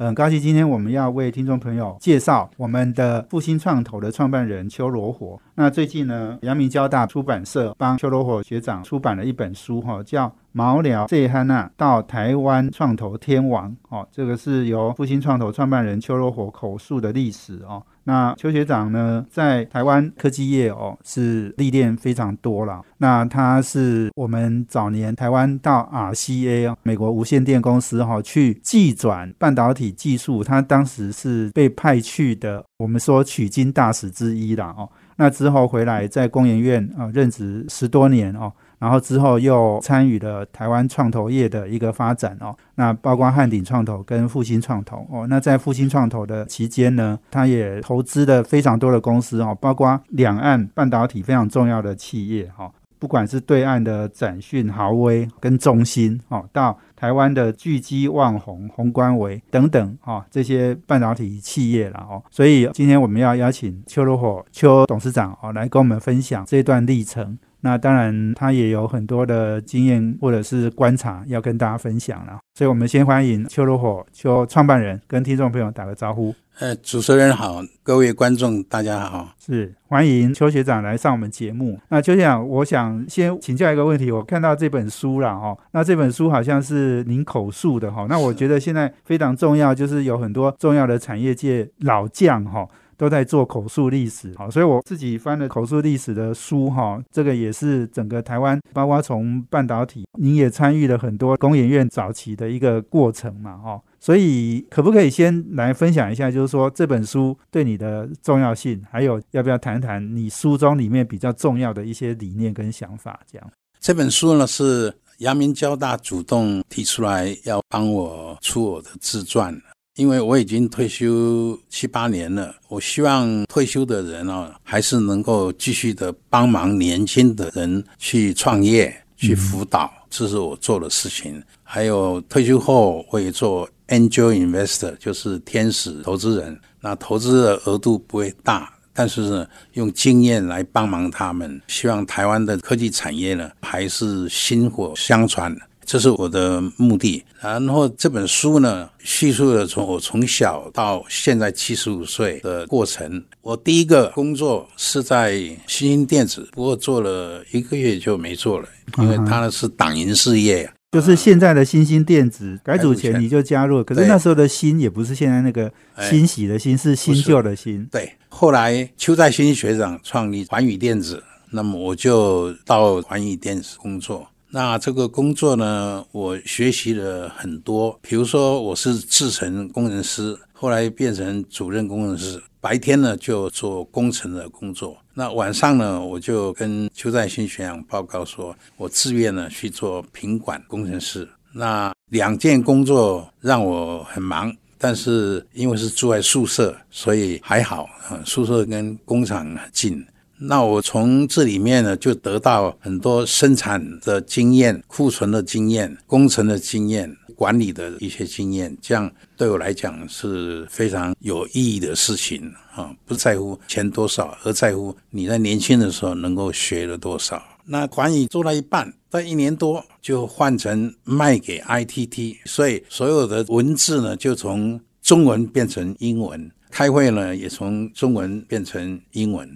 很高兴今天我们要为听众朋友介绍我们的复兴创投的创办人邱罗火。那最近呢，阳明交大出版社帮邱罗火学长出版了一本书，哈，叫《毛寮 Z 汉娜到台湾创投天王》。哦，这个是由复兴创投创办人邱若火口述的历史哦。那邱学长呢，在台湾科技业哦是历练非常多了。那他是我们早年台湾到 RCA 美国无线电公司哈去技转半导体技术，他当时是被派去的，我们说取经大使之一啦哦。那之后回来在工研院啊任职十多年哦。然后之后又参与了台湾创投业的一个发展哦，那包括汉鼎创投跟复兴创投哦，那在复兴创投的期间呢，他也投资了非常多的公司哦，包括两岸半导体非常重要的企业哈，不管是对岸的展讯、豪威跟中芯哦，到台湾的巨基、旺宏、宏观维等等哈，这些半导体企业了哦，所以今天我们要邀请邱如火邱董事长哦来跟我们分享这段历程。那当然，他也有很多的经验或者是观察要跟大家分享了，所以我们先欢迎邱如火邱创办人跟听众朋友打个招呼。呃，主持人好，各位观众大家好，是欢迎邱学长来上我们节目。那邱学长，我想先请教一个问题，我看到这本书了哈，那这本书好像是您口述的哈，那我觉得现在非常重要，就是有很多重要的产业界老将哈。都在做口述历史，好，所以我自己翻了口述历史的书，哈，这个也是整个台湾，包括从半导体，您也参与了很多工研院早期的一个过程嘛，哈，所以可不可以先来分享一下，就是说这本书对你的重要性，还有要不要谈谈你书中里面比较重要的一些理念跟想法？这样，这本书呢是阳明交大主动提出来要帮我出我的自传。因为我已经退休七八年了，我希望退休的人啊，还是能够继续的帮忙年轻的人去创业、去辅导，这是我做的事情。还有退休后，我也做 angel investor，就是天使投资人。那投资的额度不会大，但是呢，用经验来帮忙他们，希望台湾的科技产业呢，还是薪火相传。这是我的目的。然后这本书呢，叙述了从我从小到现在七十五岁的过程。我第一个工作是在新兴电子，不过做了一个月就没做了，因为它是党营事业。就是现在的新兴电子改组前你就加入，可是那时候的新也不是现在那个欣喜的新，是新旧的新。对，后来邱在新学长创立环宇电子，那么我就到环宇电子工作。那这个工作呢，我学习了很多。比如说，我是制程工程师，后来变成主任工程师。白天呢就做工程的工作，那晚上呢我就跟邱在新学长报告说，我自愿呢去做品管工程师。那两件工作让我很忙，但是因为是住在宿舍，所以还好，宿舍跟工厂近。那我从这里面呢，就得到很多生产的经验、库存的经验、工程的经验、管理的一些经验，这样对我来讲是非常有意义的事情啊！不在乎钱多少，而在乎你在年轻的时候能够学了多少。那管理做了一半，在一年多就换成卖给 ITT，所以所有的文字呢，就从中文变成英文，开会呢也从中文变成英文。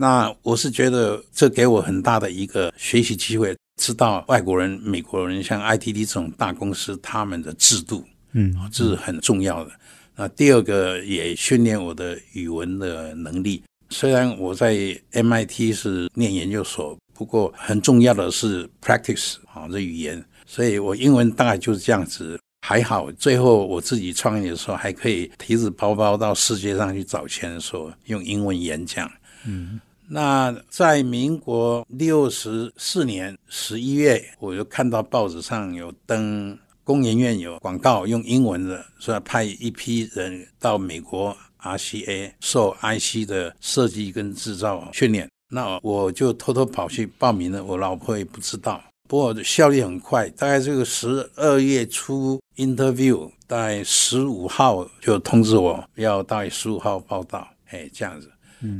那我是觉得这给我很大的一个学习机会，知道外国人、美国人像 ITT 这种大公司他们的制度，嗯，这是很重要的。那第二个也训练我的语文的能力。虽然我在 MIT 是念研究所，不过很重要的是 practice 啊，这语言。所以我英文大概就是这样子，还好。最后我自己创业的时候，还可以提着包包到世界上去找钱的时候，用英文演讲，嗯。那在民国六十四年十一月，我就看到报纸上有登工研院有广告，用英文的说要派一批人到美国 RCA 受 IC 的设计跟制造训练。那我就偷偷跑去报名了，我老婆也不知道。不过效率很快，大概这个十二月初 interview，大概十五号就通知我要到十五号报道，哎，这样子。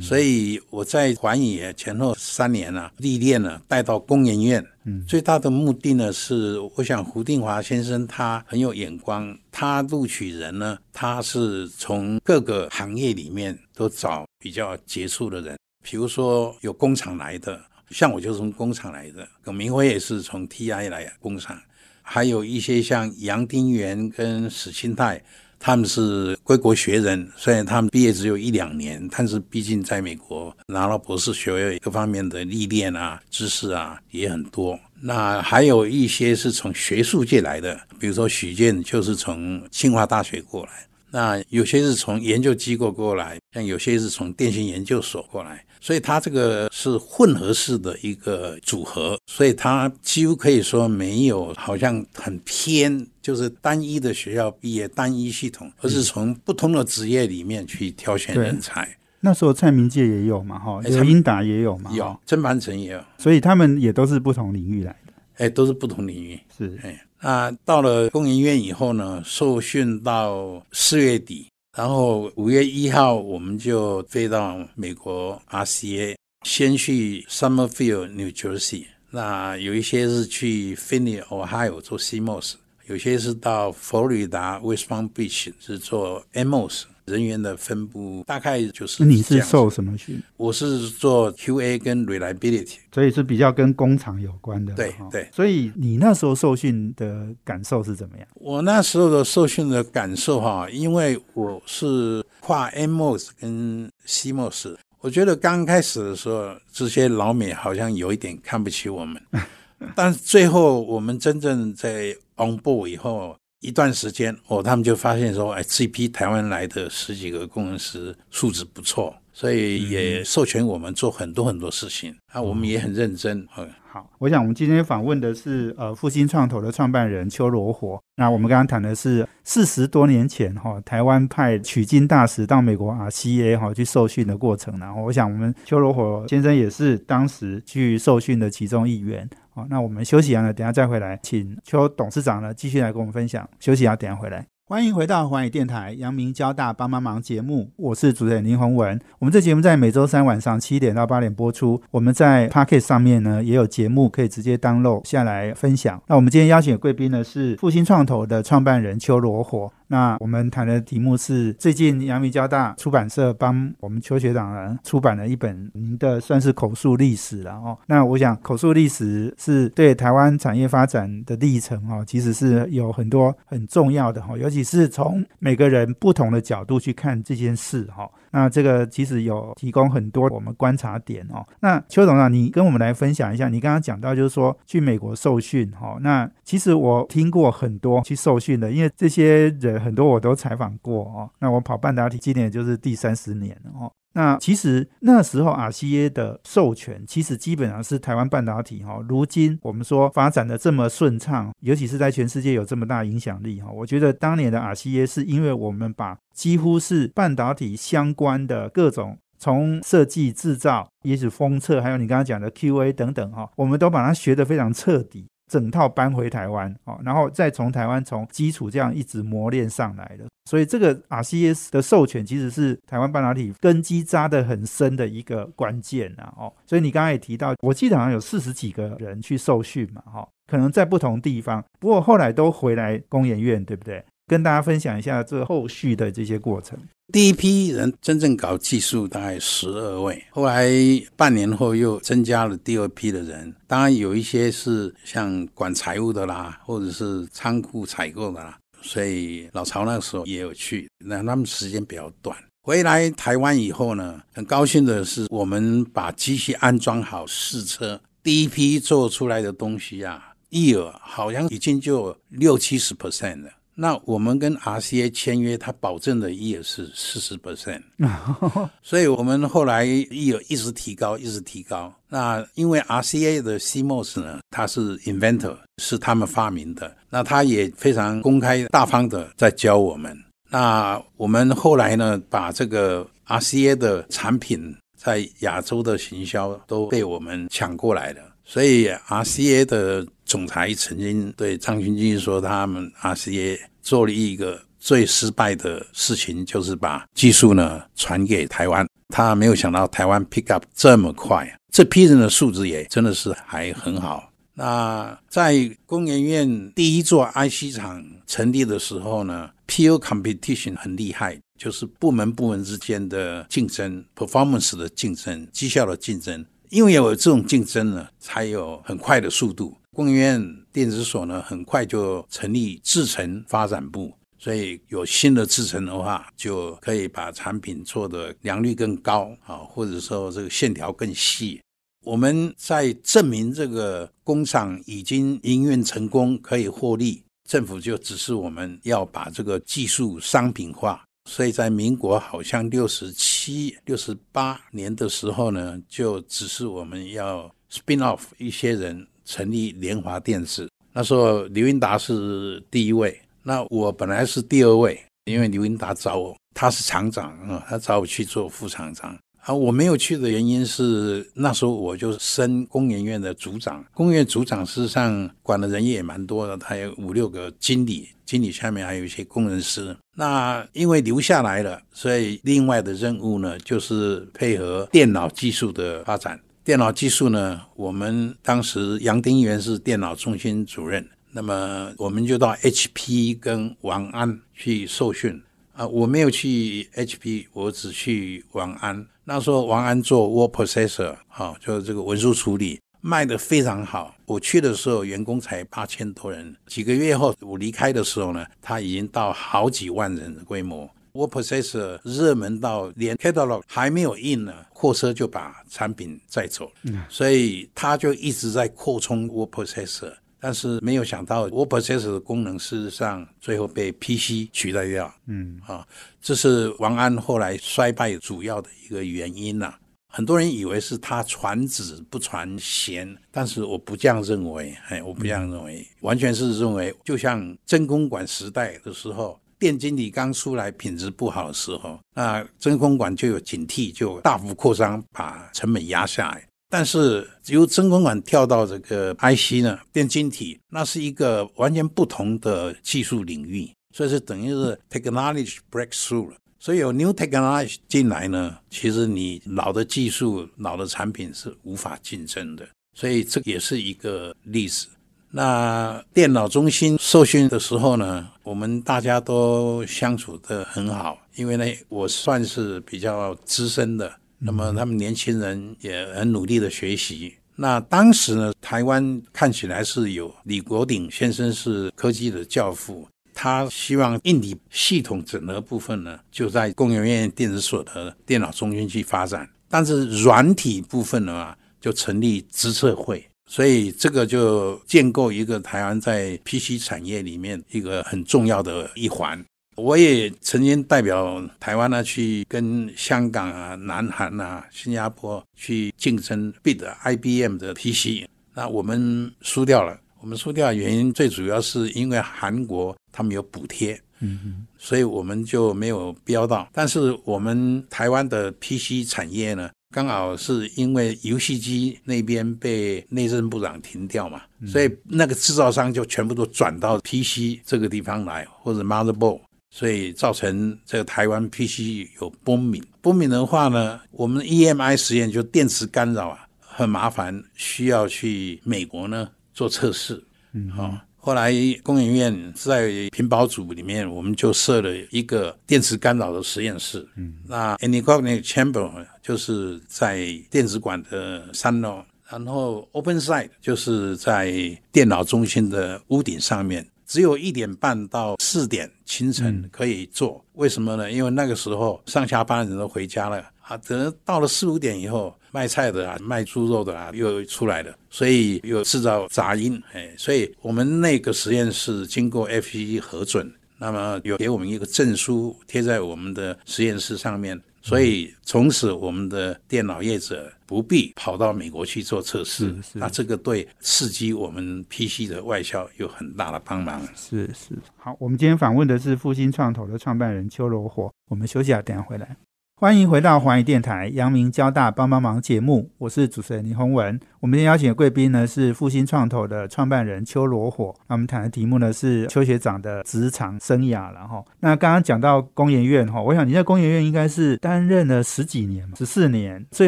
所以我在环宇前后三年啊历练了，带到工研院。嗯，最大的目的呢是，我想胡定华先生他很有眼光，他录取人呢，他是从各个行业里面都找比较杰出的人，比如说有工厂来的。像我就从工厂来的，耿明辉也是从 TI 来工厂，还有一些像杨丁元跟史清泰，他们是归国学人，虽然他们毕业只有一两年，但是毕竟在美国拿了博士学位，各方面的历练啊、知识啊也很多。那还有一些是从学术界来的，比如说许健就是从清华大学过来，那有些是从研究机构过来，像有些是从电信研究所过来。所以它这个是混合式的一个组合，所以它几乎可以说没有好像很偏，就是单一的学校毕业单一系统，而是从不同的职业里面去挑选人才。那时候蔡明介也有嘛，哈，有英达也有嘛，有曾凡成也有，所以他们也都是不同领域来的，哎，都是不同领域，是哎。那到了工研院以后呢，受训到四月底。然后五月一号我们就飞到美国 RCA，先去 Summerfield New Jersey，那有一些是去 f i n n y Ohio 做 CMOS，有些是到佛罗里达 West Palm Beach 是做 MOS。人员的分布大概就是。你是受什么训？我是做 QA 跟 Reliability，所以是比较跟工厂有关的。对对。所以你那时候受训的感受是怎么样？我那时候的受训的感受哈，因为我是跨 MOS 跟 CMOS，我觉得刚开始的时候，这些老美好像有一点看不起我们，但最后我们真正在 on board 以后。一段时间哦，他们就发现说，哎，这批台湾来的十几个工程师素质不错，所以也授权我们做很多很多事情啊，我们也很认真。嗯，好，我想我们今天访问的是呃复兴创投的创办人邱罗火。那我们刚刚谈的是四十多年前哈，台湾派取经大使到美国 RCA 哈去受训的过程。然后我想我们邱罗火先生也是当时去受训的其中一员。好，那我们休息完了，等下再回来，请邱董事长呢继续来跟我们分享。休息啊，等下回来。欢迎回到环宇电台阳明交大帮帮忙节目，我是主持人林宏文。我们这节目在每周三晚上七点到八点播出。我们在 Pocket 上面呢也有节目可以直接 download 下来分享。那我们今天邀请的贵宾呢是复兴创投的创办人邱罗火。那我们谈的题目是最近阳明交大出版社帮我们邱学长呢出版了一本您的算是口述历史了哦。那我想口述历史是对台湾产业发展的历程哦，其实是有很多很重要的哈，尤其是从每个人不同的角度去看这件事哈。那这个其实有提供很多我们观察点哦。那邱董事长，你跟我们来分享一下，你刚刚讲到就是说去美国受训哈。那其实我听过很多去受训的，因为这些人很多我都采访过哦。那我跑半导体今年就是第三十年哦。那其实那时候 RCA 的授权，其实基本上是台湾半导体哈。如今我们说发展的这么顺畅，尤其是在全世界有这么大影响力哈。我觉得当年的 RCA 是因为我们把几乎是半导体相关的各种从设计、制造，也许封测，还有你刚刚讲的 QA 等等哈，我们都把它学得非常彻底。整套搬回台湾哦，然后再从台湾从基础这样一直磨练上来的，所以这个 RCS 的授权其实是台湾半导体根基扎得很深的一个关键啊哦，所以你刚刚也提到，我记得好像有四十几个人去受训嘛哈，可能在不同地方，不过后来都回来工研院，对不对？跟大家分享一下这后续的这些过程。第一批人真正搞技术大概十二位，后来半年后又增加了第二批的人。当然有一些是像管财务的啦，或者是仓库采购的啦。所以老曹那个时候也有去，那他们时间比较短。回来台湾以后呢，很高兴的是，我们把机器安装好试车，第一批做出来的东西啊，一尔好像已经就六七十 percent 了。那我们跟 RCA 签约，他保证的也是四十 percent，所以我们后来一一直提高，一直提高。那因为 RCA 的 CMOS 呢，它是 inventor，是他们发明的，那他也非常公开大方的在教我们。那我们后来呢，把这个 RCA 的产品在亚洲的行销都被我们抢过来了。所以 RCA 的总裁曾经对张群基说，他们 RCA 做了一个最失败的事情，就是把技术呢传给台湾。他没有想到台湾 pick up 这么快，这批人的素质也真的是还很好。那在工研院第一座 IC 厂成立的时候呢，PO competition 很厉害，就是部门部门之间的竞争，performance 的竞争，绩效的竞争。因为有这种竞争呢，才有很快的速度。工研院电子所呢，很快就成立制程发展部，所以有新的制程的话，就可以把产品做的良率更高啊，或者说这个线条更细。我们在证明这个工厂已经营运成功，可以获利，政府就指示我们要把这个技术商品化。所以在民国好像六十七、六十八年的时候呢，就指示我们要 spin off 一些人成立联华电子。那时候刘英达是第一位，那我本来是第二位，因为刘英达找我，他是厂长啊，他找我去做副厂长。啊，我没有去的原因是那时候我就升工研院的组长，工研院组长事实上管的人也蛮多的，他有五六个经理，经理下面还有一些工程师。那因为留下来了，所以另外的任务呢，就是配合电脑技术的发展。电脑技术呢，我们当时杨丁元是电脑中心主任，那么我们就到 HP 跟王安去受训。啊，我没有去 HP，我只去王安。那时候王安做 word processor，好，就是这个文书处理，卖的非常好。我去的时候，员工才八千多人。几个月后，我离开的时候呢，他已经到好几万人的规模。Word processor 热门到连 catalog 还没有印呢，货车就把产品载走了。所以他就一直在扩充 word processor。但是没有想到，word processor 的功能事实上最后被 PC 取代掉。嗯，啊，这是王安后来衰败主要的一个原因呐。很多人以为是他传子不传贤，但是我不这样认为。哎，我不这样认为，完全是认为，就像真公馆时代的时候，电晶体刚出来品质不好的时候，那真空管就有警惕，就大幅扩张，把成本压下来。但是由真空管跳到这个 IC 呢，电晶体，那是一个完全不同的技术领域，所以是等于是 technology breakthrough 了。所以有 new technology 进来呢，其实你老的技术、老的产品是无法竞争的。所以这也是一个例子。那电脑中心受训的时候呢，我们大家都相处的很好，因为呢，我算是比较资深的。那么他们年轻人也很努力的学习。那当时呢，台湾看起来是有李国鼎先生是科技的教父，他希望硬体系统整合部分呢，就在工研院电子所的电脑中心去发展。但是软体部分呢，就成立资策会，所以这个就建构一个台湾在 PC 产业里面一个很重要的一环。我也曾经代表台湾呢，去跟香港啊、南韩啊、新加坡去竞争 b i d IBM 的 PC，那我们输掉了。我们输掉的原因最主要是因为韩国他们有补贴，嗯嗯，所以我们就没有标到。但是我们台湾的 PC 产业呢，刚好是因为游戏机那边被内政部长停掉嘛，所以那个制造商就全部都转到 PC 这个地方来，或者 motherboard。所以造成这个台湾 PC 有波敏，波敏的话呢，我们 EMI 实验就电磁干扰啊，很麻烦，需要去美国呢做测试。嗯，好，后来工研院在屏保组里面，我们就设了一个电磁干扰的实验室。嗯，那 Anechoic Chamber 就是在电子管的三楼，然后 open side 就是在电脑中心的屋顶上面。只有一点半到四点清晨可以做，为什么呢？因为那个时候上下班人都回家了啊，等到了四五点以后，卖菜的啊、卖猪肉的啊又出来了，所以又制造杂音。哎，所以我们那个实验室经过 FCC 核准，那么有给我们一个证书贴在我们的实验室上面，所以从此我们的电脑业者不必跑到美国去做测试，那这个对刺激我们 PC 的外销有很大的帮忙。是是。好，我们今天访问的是复兴创投的创办人邱罗火。我们休息啊，等下回来。欢迎回到华语电台阳明交大帮帮忙节目，我是主持人林宏文。我们今天邀请的贵宾呢是复兴创投的创办人邱罗火。那我们谈的题目呢是邱学长的职场生涯然后。那刚刚讲到工研院哈，我想你在工研院应该是担任了十几年嘛，十四年，最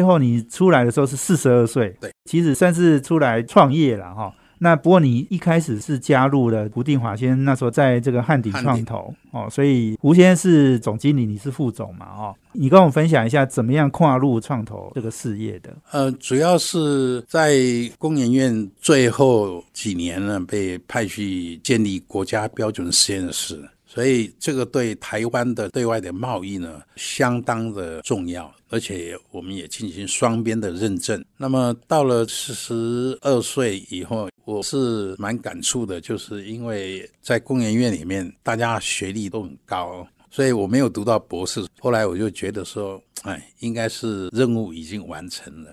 后你出来的时候是四十二岁，对，其实算是出来创业了哈。那不过你一开始是加入了胡定华先生，那时候在这个汉鼎创投哦，所以胡先生是总经理，你是副总嘛哦，你跟我分享一下怎么样跨入创投这个事业的？呃，主要是在工研院最后几年呢，被派去建立国家标准实验室，所以这个对台湾的对外的贸易呢相当的重要。而且我们也进行双边的认证。那么到了四十二岁以后，我是蛮感触的，就是因为在工研院里面，大家学历都很高，所以我没有读到博士。后来我就觉得说，哎，应该是任务已经完成了，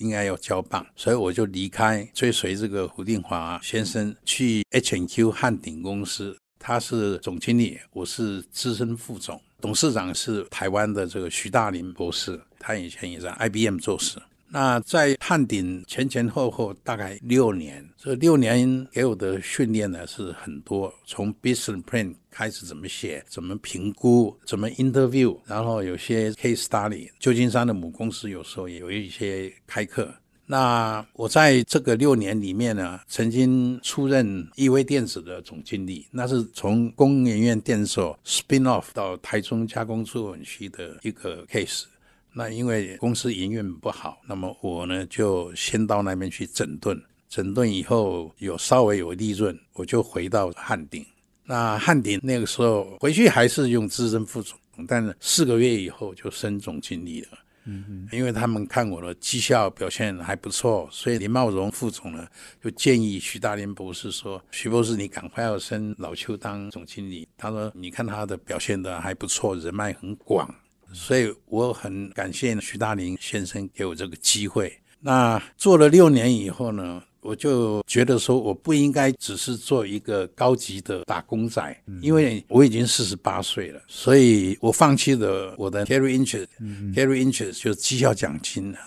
应该要交棒，所以我就离开，追随这个胡定华先生去 H N Q 汉鼎公司，他是总经理，我是资深副总。董事长是台湾的这个徐大林博士，他以前也在 IBM 做事。那在汉鼎前前后后大概六年，这六年给我的训练呢是很多，从 business plan 开始怎么写，怎么评估，怎么 interview，然后有些 case study。旧金山的母公司有时候也有一些开课。那我在这个六年里面呢，曾经出任易威电子的总经理，那是从工研院电所 spin off 到台中加工出口区的一个 case。那因为公司营运不好，那么我呢就先到那边去整顿，整顿以后有稍微有利润，我就回到汉鼎。那汉鼎那个时候回去还是用资深副总，但是四个月以后就升总经理了。嗯，因为他们看我的绩效表现还不错，所以林茂荣副总呢就建议徐大林博士说：“徐博士，你赶快要升老邱当总经理。”他说：“你看他的表现的还不错，人脉很广。”所以我很感谢徐大林先生给我这个机会。那做了六年以后呢？我就觉得说，我不应该只是做一个高级的打工仔，因为我已经四十八岁了，所以我放弃了我的 carry interest，carry interest 就是绩效奖金了。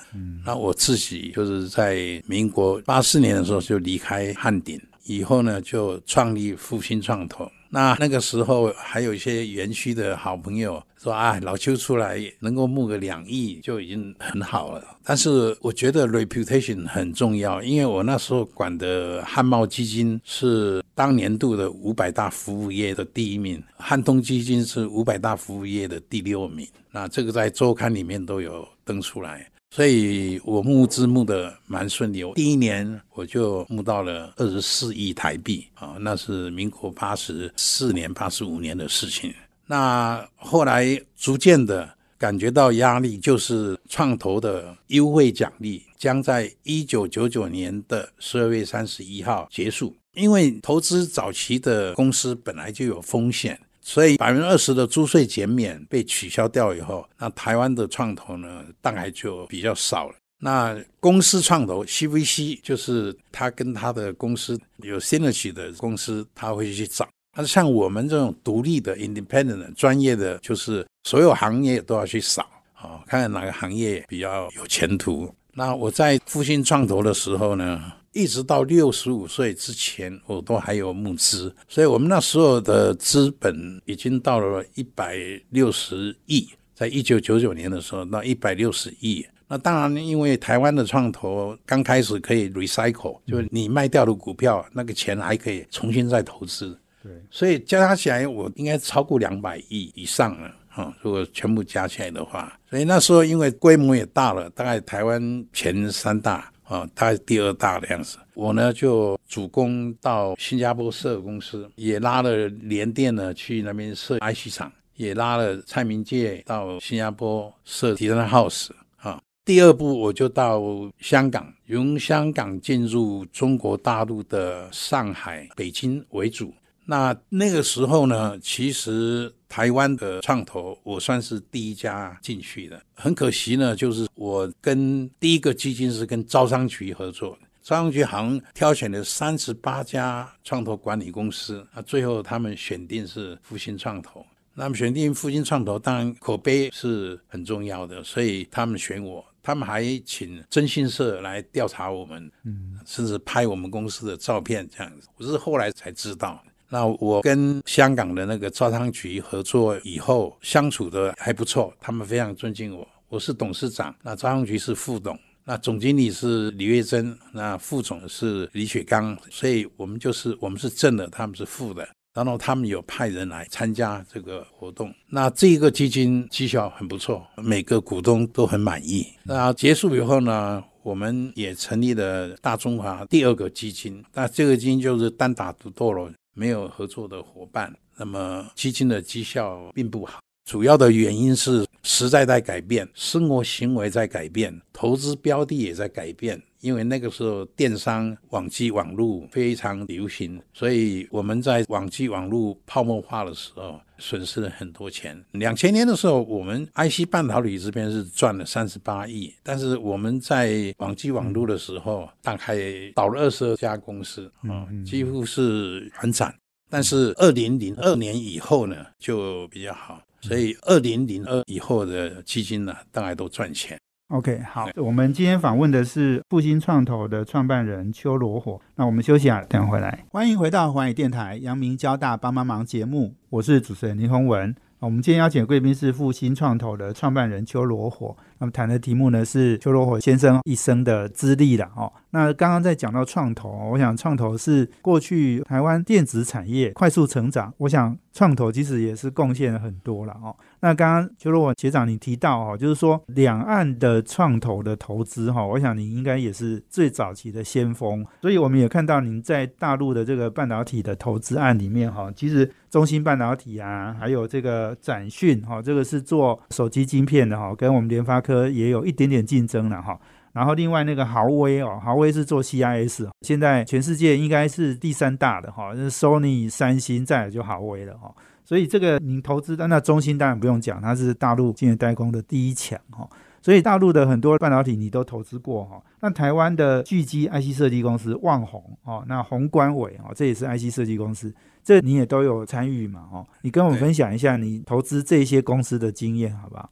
那我自己就是在民国八四年的时候就离开汉鼎，以后呢就创立复兴创投。那那个时候还有一些园区的好朋友。说啊，老邱出来能够募个两亿就已经很好了。但是我觉得 reputation 很重要，因为我那时候管的汉茂基金是当年度的五百大服务业的第一名，汉通基金是五百大服务业的第六名。那这个在周刊里面都有登出来，所以我募资募的蛮顺利。我第一年我就募到了二十四亿台币啊，那是民国八十四年、八十五年的事情。那后来逐渐的感觉到压力，就是创投的优惠奖励将在一九九九年的十二月三十一号结束。因为投资早期的公司本来就有风险，所以百分之二十的租税减免被取消掉以后，那台湾的创投呢，大概就比较少了。那公司创投 CVC 就是他跟他的公司有 synergy 的公司，他会去找。那像我们这种独立的、independent 专业的，就是所有行业都要去扫啊，看看哪个行业比较有前途。那我在复兴创投的时候呢，一直到六十五岁之前，我都还有募资，所以我们那时候的资本已经到了一百六十亿，在一九九九年的时候到一百六十亿。那当然，因为台湾的创投刚开始可以 recycle，就是你卖掉的股票，那个钱还可以重新再投资。对，所以加起来我应该超过两百亿以上了哈。如果全部加起来的话，所以那时候因为规模也大了，大概台湾前三大啊，大概第二大的样子。我呢就主攻到新加坡设公司，也拉了联电呢去那边设 IC 厂，也拉了蔡明介到新加坡设 Design House 啊。第二步我就到香港，由香港进入中国大陆的上海、北京为主。那那个时候呢，其实台湾的创投，我算是第一家进去的。很可惜呢，就是我跟第一个基金是跟招商局合作，招商局好像挑选了三十八家创投管理公司，啊，最后他们选定是复兴创投。那么选定复兴创投，当然口碑是很重要的，所以他们选我。他们还请征信社来调查我们，嗯，甚至拍我们公司的照片这样子。我是后来才知道。那我跟香港的那个招商局合作以后，相处的还不错，他们非常尊敬我。我是董事长，那招商局是副董，那总经理是李月珍，那副总是李雪刚，所以我们就是我们是正的，他们是负的。然后他们有派人来参加这个活动，那这个基金绩效很不错，每个股东都很满意。那结束以后呢，我们也成立了大中华第二个基金，那这个基金就是单打独斗了，没有合作的伙伴。那么基金的绩效并不好，主要的原因是时代在改变，生活行为在改变，投资标的也在改变。因为那个时候电商、网际网络非常流行，所以我们在网际网络泡沫化的时候损失了很多钱。两千年的时候，我们 IC 半导体这边是赚了三十八亿，但是我们在网际网络的时候，大概倒了二十二家公司，啊，几乎是很惨。但是二零零二年以后呢，就比较好，所以二零零二以后的基金呢，大概都赚钱。OK，好，我们今天访问的是复兴创投的创办人邱罗火。那我们休息啊，等回来。欢迎回到华语电台阳明交大帮帮忙节目，我是主持人林宏文。我们今天邀请的贵宾是复兴创投的创办人邱罗火。那么谈的题目呢是邱罗火先生一生的资历了哦。那刚刚在讲到创投，我想创投是过去台湾电子产业快速成长，我想创投其实也是贡献了很多了哦。那刚刚邱罗火学长你提到哦，就是说两岸的创投的投资哈，我想你应该也是最早期的先锋，所以我们也看到您在大陆的这个半导体的投资案里面哈，其实中芯半导体啊，还有这个展讯哈，这个是做手机晶片的哈，跟我们联发科也有一点点竞争了哈。然后另外那个豪威哦，豪威是做 CIS，现在全世界应该是第三大的哈，是 Sony、三星，再来就豪威了哈。所以这个您投资的那中芯当然不用讲，它是大陆晶圆代工的第一强哈。所以大陆的很多半导体你都投资过哈。那台湾的巨基 IC 设计公司旺宏哦，那宏观伟哦，这也是 IC 设计公司，这你也都有参与嘛哦。你跟我分享一下你投资这些公司的经验好不好？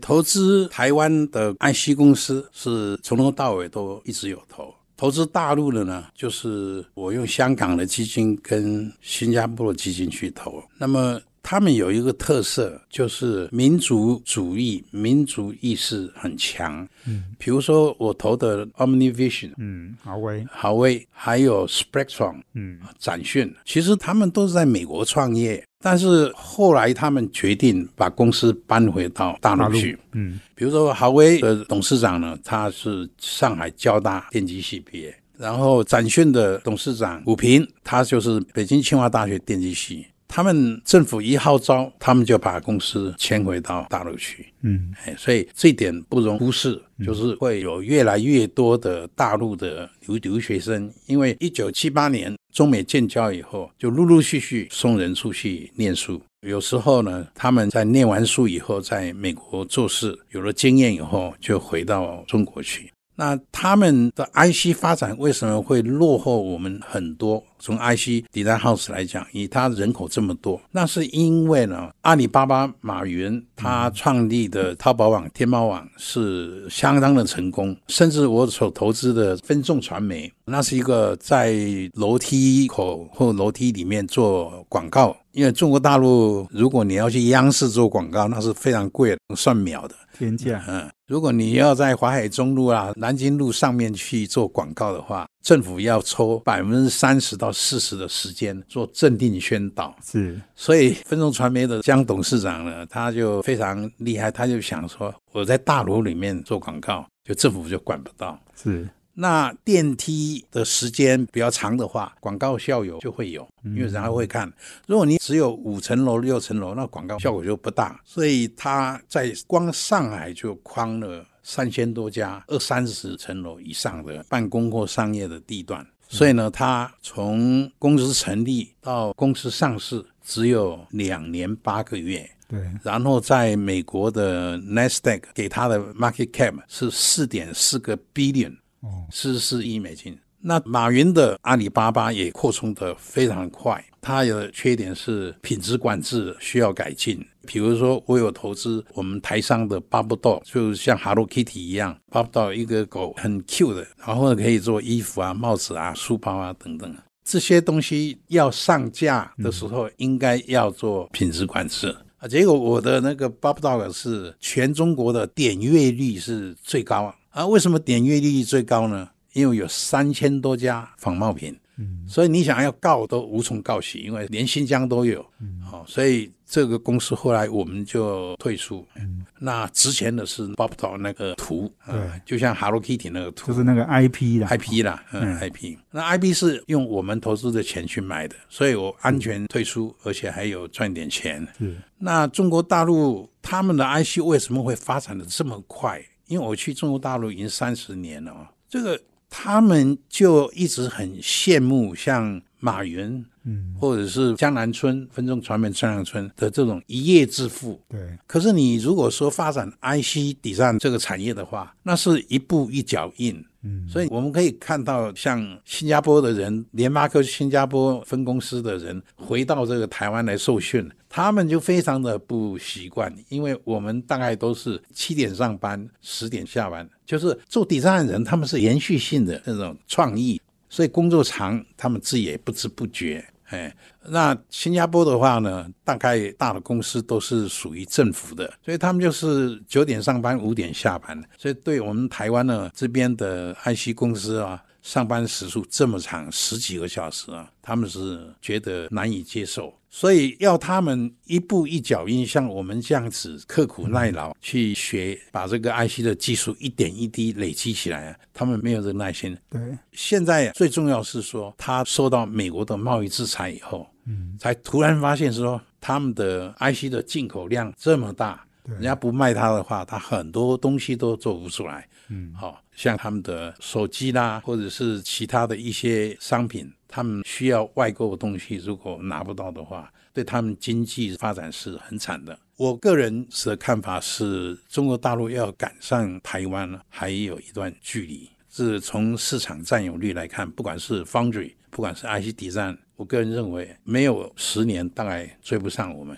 投资台湾的安溪公司是从头到尾都一直有投，投资大陆的呢，就是我用香港的基金跟新加坡的基金去投。那么他们有一个特色，就是民族主义、民族意识很强。嗯，比如说我投的 OmniVision，嗯，豪威，豪威，还有 Spectrum，嗯，展讯，其实他们都是在美国创业。但是后来他们决定把公司搬回到大陆去。嗯，比如说豪威的董事长呢，他是上海交大电机系毕业，然后展讯的董事长武平，他就是北京清华大学电机系。他们政府一号召，他们就把公司迁回到大陆去。嗯，哎，所以这点不容忽视，就是会有越来越多的大陆的留留学生，因为一九七八年中美建交以后，就陆陆续续送人出去念书。有时候呢，他们在念完书以后，在美国做事，有了经验以后，就回到中国去。那他们的 IC 发展为什么会落后我们很多？从 IC Design House 来讲，以它人口这么多，那是因为呢，阿里巴巴马云他创立的淘宝网、天猫网是相当的成功，甚至我所投资的分众传媒，那是一个在楼梯口或楼梯里面做广告。因为中国大陆，如果你要去央视做广告，那是非常贵的，算秒的天价。嗯，如果你要在淮海中路啊、南京路上面去做广告的话，政府要抽百分之三十到四十的时间做镇定宣导。是，所以分众传媒的江董事长呢，他就非常厉害，他就想说，我在大楼里面做广告，就政府就管不到。是。那电梯的时间比较长的话，广告效有就会有，因为人家会看。如果你只有五层楼、六层楼，那广告效果就不大。所以他在光上海就框了三千多家二三十层楼以上的办公或商业的地段，所以呢，他从公司成立到公司上市只有两年八个月。对，然后在美国的 Nasdaq 给他的 market cap 是四点四个 billion，哦，四十四亿美金。那马云的阿里巴巴也扩充的非常快，它的缺点是品质管制需要改进。比如说，我有投资我们台商的 Bubble Dog，就像 Hello Kitty 一样，Bubble Dog 一个狗很 Q 的，然后可以做衣服啊、帽子啊、书包啊等等。这些东西要上架的时候，应该要做品质管制。啊，结果我的那个 Bob Dog 是全中国的点阅率是最高啊啊！为什么点阅率最高呢？因为有三千多家仿冒品，嗯，所以你想要告都无从告起，因为连新疆都有，嗯，好，所以这个公司后来我们就退出，嗯，那值钱的是 Bob Dog 那个图，对，就像 Hello Kitty 那个图，就是那个 IP 啦，IP 啦，嗯，IP，那 IP 是用我们投资的钱去买的，所以我安全退出，而且还有赚点钱，是。那中国大陆他们的 IC 为什么会发展的这么快？因为我去中国大陆已经三十年了，这个。他们就一直很羡慕像马云，嗯，或者是江南春、分众传媒、江南村的这种一夜致富。对。可是你如果说发展 IC 底上这个产业的话，那是一步一脚印。嗯。所以我们可以看到，像新加坡的人，联发科新加坡分公司的人回到这个台湾来受训，他们就非常的不习惯，因为我们大概都是七点上班，十点下班。就是做底商的人，他们是延续性的那种创意，所以工作长，他们自己也不知不觉。哎，那新加坡的话呢，大概大的公司都是属于政府的，所以他们就是九点上班，五点下班。所以对我们台湾呢这边的 IC 公司啊。上班时数这么长，十几个小时啊，他们是觉得难以接受，所以要他们一步一脚印，像我们这样子刻苦耐劳去学，把这个 IC 的技术一点一滴累积起来啊，他们没有这耐心。对，现在最重要是说，他受到美国的贸易制裁以后，嗯，才突然发现说，他们的 IC 的进口量这么大，人家不卖他的话，他很多东西都做不出来。嗯，好像他们的手机啦，或者是其他的一些商品，他们需要外购的东西，如果拿不到的话，对他们经济发展是很惨的。我个人的看法是，中国大陆要赶上台湾呢，还有一段距离。是从市场占有率来看，不管是 Foundry，不管是 IC 底站，我个人认为没有十年大概追不上我们。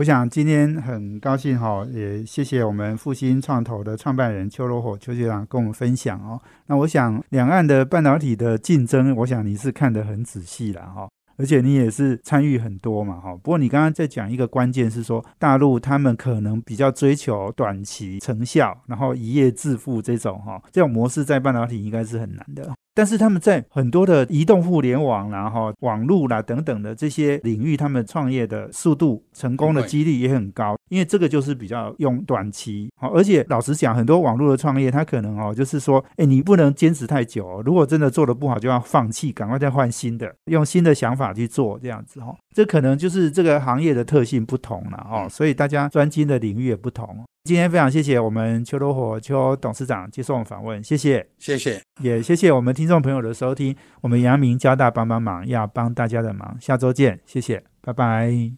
我想今天很高兴哈，也谢谢我们复兴创投的创办人邱罗火邱局长跟我们分享哦。那我想两岸的半导体的竞争，我想你是看得很仔细了哈，而且你也是参与很多嘛哈。不过你刚刚在讲一个关键是说，大陆他们可能比较追求短期成效，然后一夜致富这种哈，这种模式在半导体应该是很难的。但是他们在很多的移动互联网然后网络啦等等的这些领域，他们创业的速度、成功的几率也很高，因为这个就是比较用短期。好，而且老实讲，很多网络的创业，它可能哦，就是说，哎，你不能坚持太久，如果真的做的不好，就要放弃，赶快再换新的，用新的想法去做，这样子哈。这可能就是这个行业的特性不同了哦，所以大家专精的领域也不同。今天非常谢谢我们邱罗火邱董事长接受我们访问，谢谢，谢谢，也谢谢我们听众朋友的收听。我们阳明交大帮帮忙，要帮大家的忙，下周见，谢谢，拜拜。